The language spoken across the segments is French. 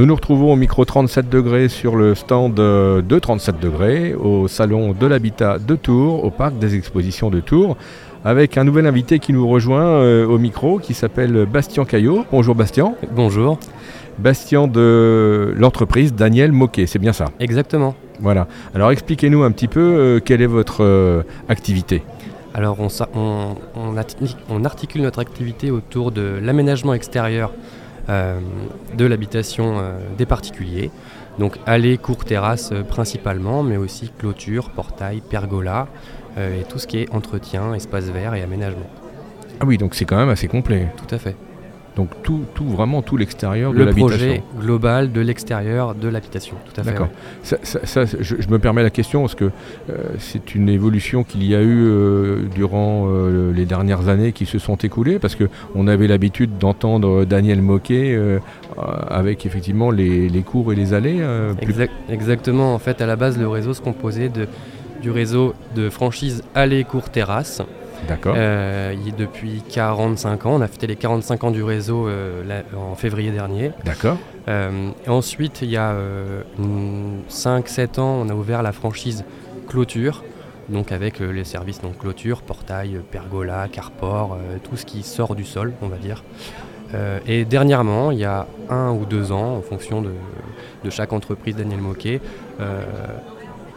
Nous nous retrouvons au micro 37 degrés sur le stand de 37 degrés au salon de l'habitat de Tours, au parc des expositions de Tours, avec un nouvel invité qui nous rejoint euh, au micro qui s'appelle Bastien Caillot. Bonjour Bastien. Bonjour. Bastien de l'entreprise Daniel Moquet, c'est bien ça? Exactement. Voilà. Alors expliquez-nous un petit peu euh, quelle est votre euh, activité? Alors on, on, articule notre activité autour de l'aménagement extérieur euh, de l'habitation euh, des particuliers. Donc allées, cours, terrasses euh, principalement, mais aussi clôture, portail, pergola et tout ce qui est entretien, espace vert et aménagement. Ah oui, donc c'est quand même assez complet. Tout à fait. Donc tout, tout vraiment tout l'extérieur de l'habitation. Le projet global de l'extérieur de l'habitation, tout à fait. D'accord. Ça, je, me permets la question parce que euh, c'est une évolution qu'il y a eu euh, durant euh, les dernières années qui se sont écoulées parce que on avait l'habitude d'entendre Daniel Moquet avec effectivement les, les, cours et les allées. exactement. En fait, à la base, le réseau se composait de, du réseau de franchise allées, cours, terrasses D'accord. Euh, depuis 45 ans. On a fêté les 45 ans du réseau euh, en février dernier. D'accord. Euh, ensuite, il y a 5-7 ans, on a ouvert la franchise Clôture. Donc avec les services donc clôture, portail, pergola, carport, tout ce qui sort du sol, on va dire. et dernièrement, il y a un ou deux ans, en fonction de, de chaque entreprise Daniel Moquet,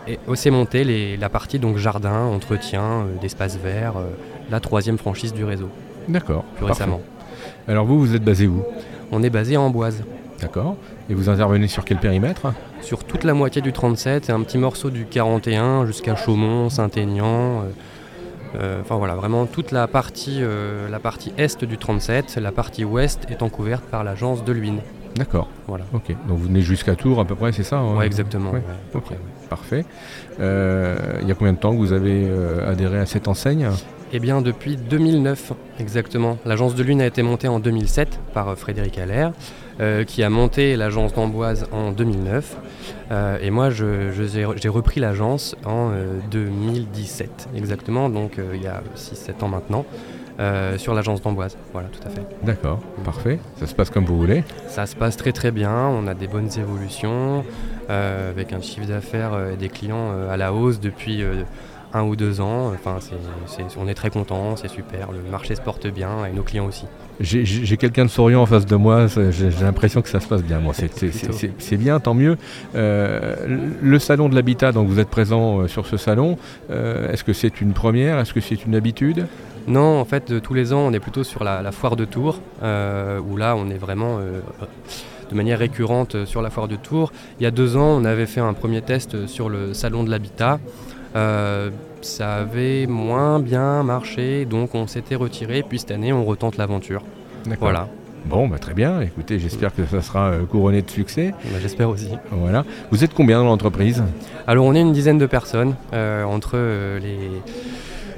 et aussi monté la partie donc jardin, entretien, euh, d'espace vert, euh, la troisième franchise du réseau. D'accord. Plus récemment. Alors vous, vous êtes basé où? On est basé à Amboise. D'accord. Et vous intervenez sur quel périmètre? Sur toute la moitié du 37 et un petit morceau du 41 jusqu'à Chaumont, Saint-Aignan. Euh, enfin voilà, vraiment toute la partie, la partie est du 37, la partie ouest étant couverte par l'agence de Luynes. D'accord. Voilà. Ok. Donc vous venez jusqu'à Tours à peu près, c'est ça hein Oui, exactement. Parfait. Euh, il y a combien de temps que vous avez euh, adhéré à cette enseigne? Eh bien, depuis 2009, exactement. L'agence de Lune a été montée en 2007 par euh, Frédéric Allaire, qui a monté l'agence d'Amboise en 2009. et moi, j'ai repris l'agence en 2017, exactement, donc il y a 6-7 ans maintenant. Euh, sur l'agence d'Amboise. Voilà, tout à fait. D'accord, parfait. Ça se passe comme vous voulez Ça se passe très très bien. On a des bonnes évolutions euh, avec un chiffre d'affaires euh, et des clients à la hausse depuis un ou deux ans. Enfin, on est très content, c'est super. Le marché se porte bien et nos clients aussi. J'ai quelqu'un de souriant en face de moi, j'ai l'impression que ça se passe bien. c'est bien, tant mieux. le salon de l'habitat, donc vous êtes présent sur ce salon, est-ce que c'est une première? Est-ce que c'est une habitude? Non, en fait, tous les ans, on est plutôt sur la, foire de Tours, euh, où là, on est vraiment euh, de manière récurrente sur la foire de Tours. Il y a deux ans, on avait fait un premier test sur le salon de l'habitat. Euh, ça avait moins bien marché, donc on s'était retiré. Puis cette année, on retente l'aventure. Voilà. Bon, bah, très bien. Écoutez, j'espère que ça sera couronné de succès. Bah, j'espère aussi. Voilà. Vous êtes combien dans l'entreprise? Alors, on est une dizaine de personnes entre les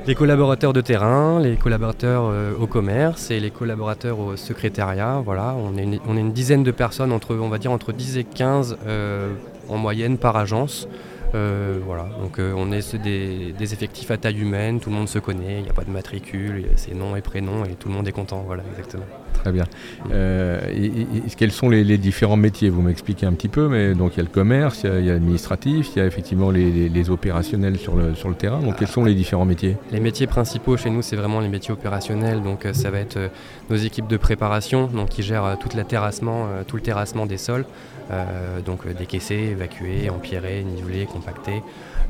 les collaborateurs de terrain, les collaborateurs euh, au commerce et les collaborateurs au secrétariat. Voilà, on est, une, une dizaine de personnes, entre, on va dire entre 10 et 15 euh, en moyenne par agence. Euh, voilà, donc on est des, des, effectifs à taille humaine, tout le monde se connaît, il n'y a pas de matricule, c'est nom et prénom et tout le monde est content, voilà, exactement. Très bien. Euh, quels sont les, différents métiers? Vous m'expliquez un petit peu, mais donc il y a le commerce, il y a, l'administratif, il y a effectivement les, opérationnels sur le, sur le terrain. Donc quels sont les différents métiers? Les métiers principaux chez nous, c'est vraiment les métiers opérationnels. Donc euh, ça va être euh, nos équipes de préparation, donc qui gèrent tout, terrassement, tout le terrassement des sols. donc décaisser, évacuer, empierrer, niveler,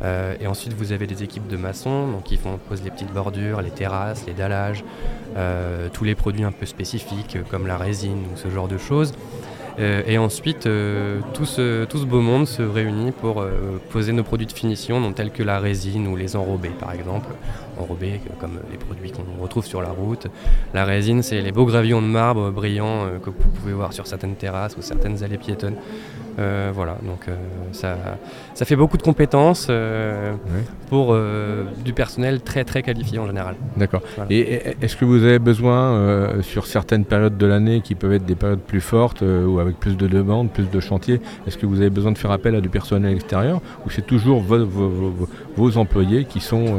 Euh, et ensuite, vous avez des équipes de maçons donc qui font, posent les petites bordures, les terrasses, les dallages, euh, tous les produits un peu spécifiques comme la résine ou ce genre de choses. Euh, et ensuite, tout ce, tout, ce, beau monde se réunit pour poser nos produits de finition, donc, tels que la résine ou les enrobés, par exemple. Enrobés, comme les produits qu'on retrouve sur la route. La résine, c'est les beaux gravillons de marbre brillants que vous pouvez voir sur certaines terrasses ou certaines allées piétonnes. Euh, voilà, donc euh, ça, ça fait beaucoup de compétences euh, pour du personnel très très qualifié en général. D'accord. Et est-ce que vous avez besoin sur certaines périodes de l'année qui peuvent être des périodes plus fortes ou avec plus de demandes, plus de chantiers, est-ce que vous avez besoin de faire appel à du personnel extérieur ou c'est toujours vos, employés qui sont,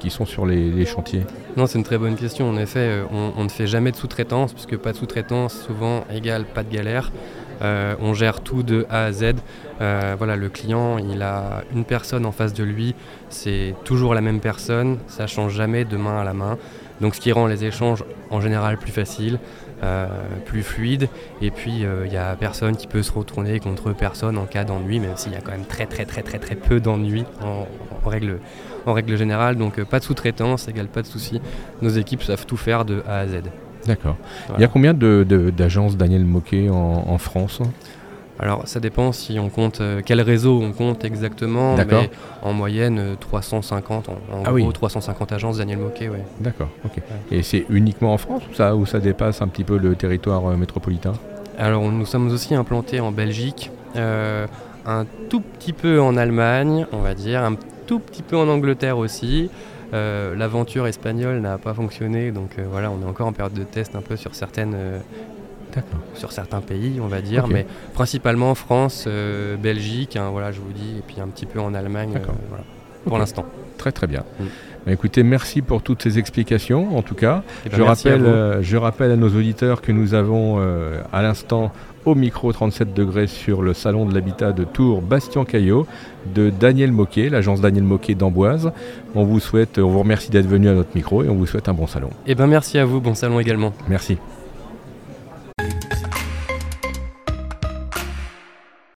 qui sont sur les, chantiers Non, c'est une très bonne question. En effet, on, on ne fait jamais de sous-traitance puisque pas de sous-traitance souvent égale pas de galère. On gère tout de A à Z. voilà, le client, il a une personne en face de lui, c'est toujours la même personne, ça change jamais de main à la main. Donc ce qui rend les échanges en général plus faciles, plus fluides. Et puis il n'y a personne qui peut se retourner contre personne en cas d'ennui, même s'il y a quand même très très très très peu d'ennuis en, règle, générale. Donc pas de sous-traitance pas de soucis. Nos équipes savent tout faire de A à Z. D'accord. Il y a combien d'agences Daniel Moquet en, France? Alors ça dépend si on compte euh, quel réseau on compte exactement, mais en moyenne 350, euh, en, ah gros 350 agences Daniel Moquet, ouais. D'accord, ok. Et c'est uniquement en France ou ça, ou ça dépasse un petit peu le territoire euh, métropolitain? Alors nous sommes aussi implantés en Belgique, un tout petit peu en Allemagne, on va dire, un tout petit peu en Angleterre aussi. Euh, l'aventure espagnole n'a pas fonctionné, donc euh, voilà, on est encore en période de test un peu sur certaines. Euh, sur certains pays, on va dire, mais principalement France, Belgique, hein, voilà, je vous dis, et puis un petit peu en Allemagne, voilà, pour l'instant. Très très bien. Mm. Bah, écoutez, merci pour toutes ces explications. En tout cas, eh ben, je, rappelle, je rappelle à nos auditeurs que nous avons à l'instant au micro 37 degrés sur le salon de l'habitat de Tours Bastien Caillot de Daniel Moquet, l'agence Daniel Moquet d'Amboise. On vous souhaite, on vous remercie d'être venu à notre micro et on vous souhaite un bon salon. Et eh ben merci à vous, bon salon également. Merci.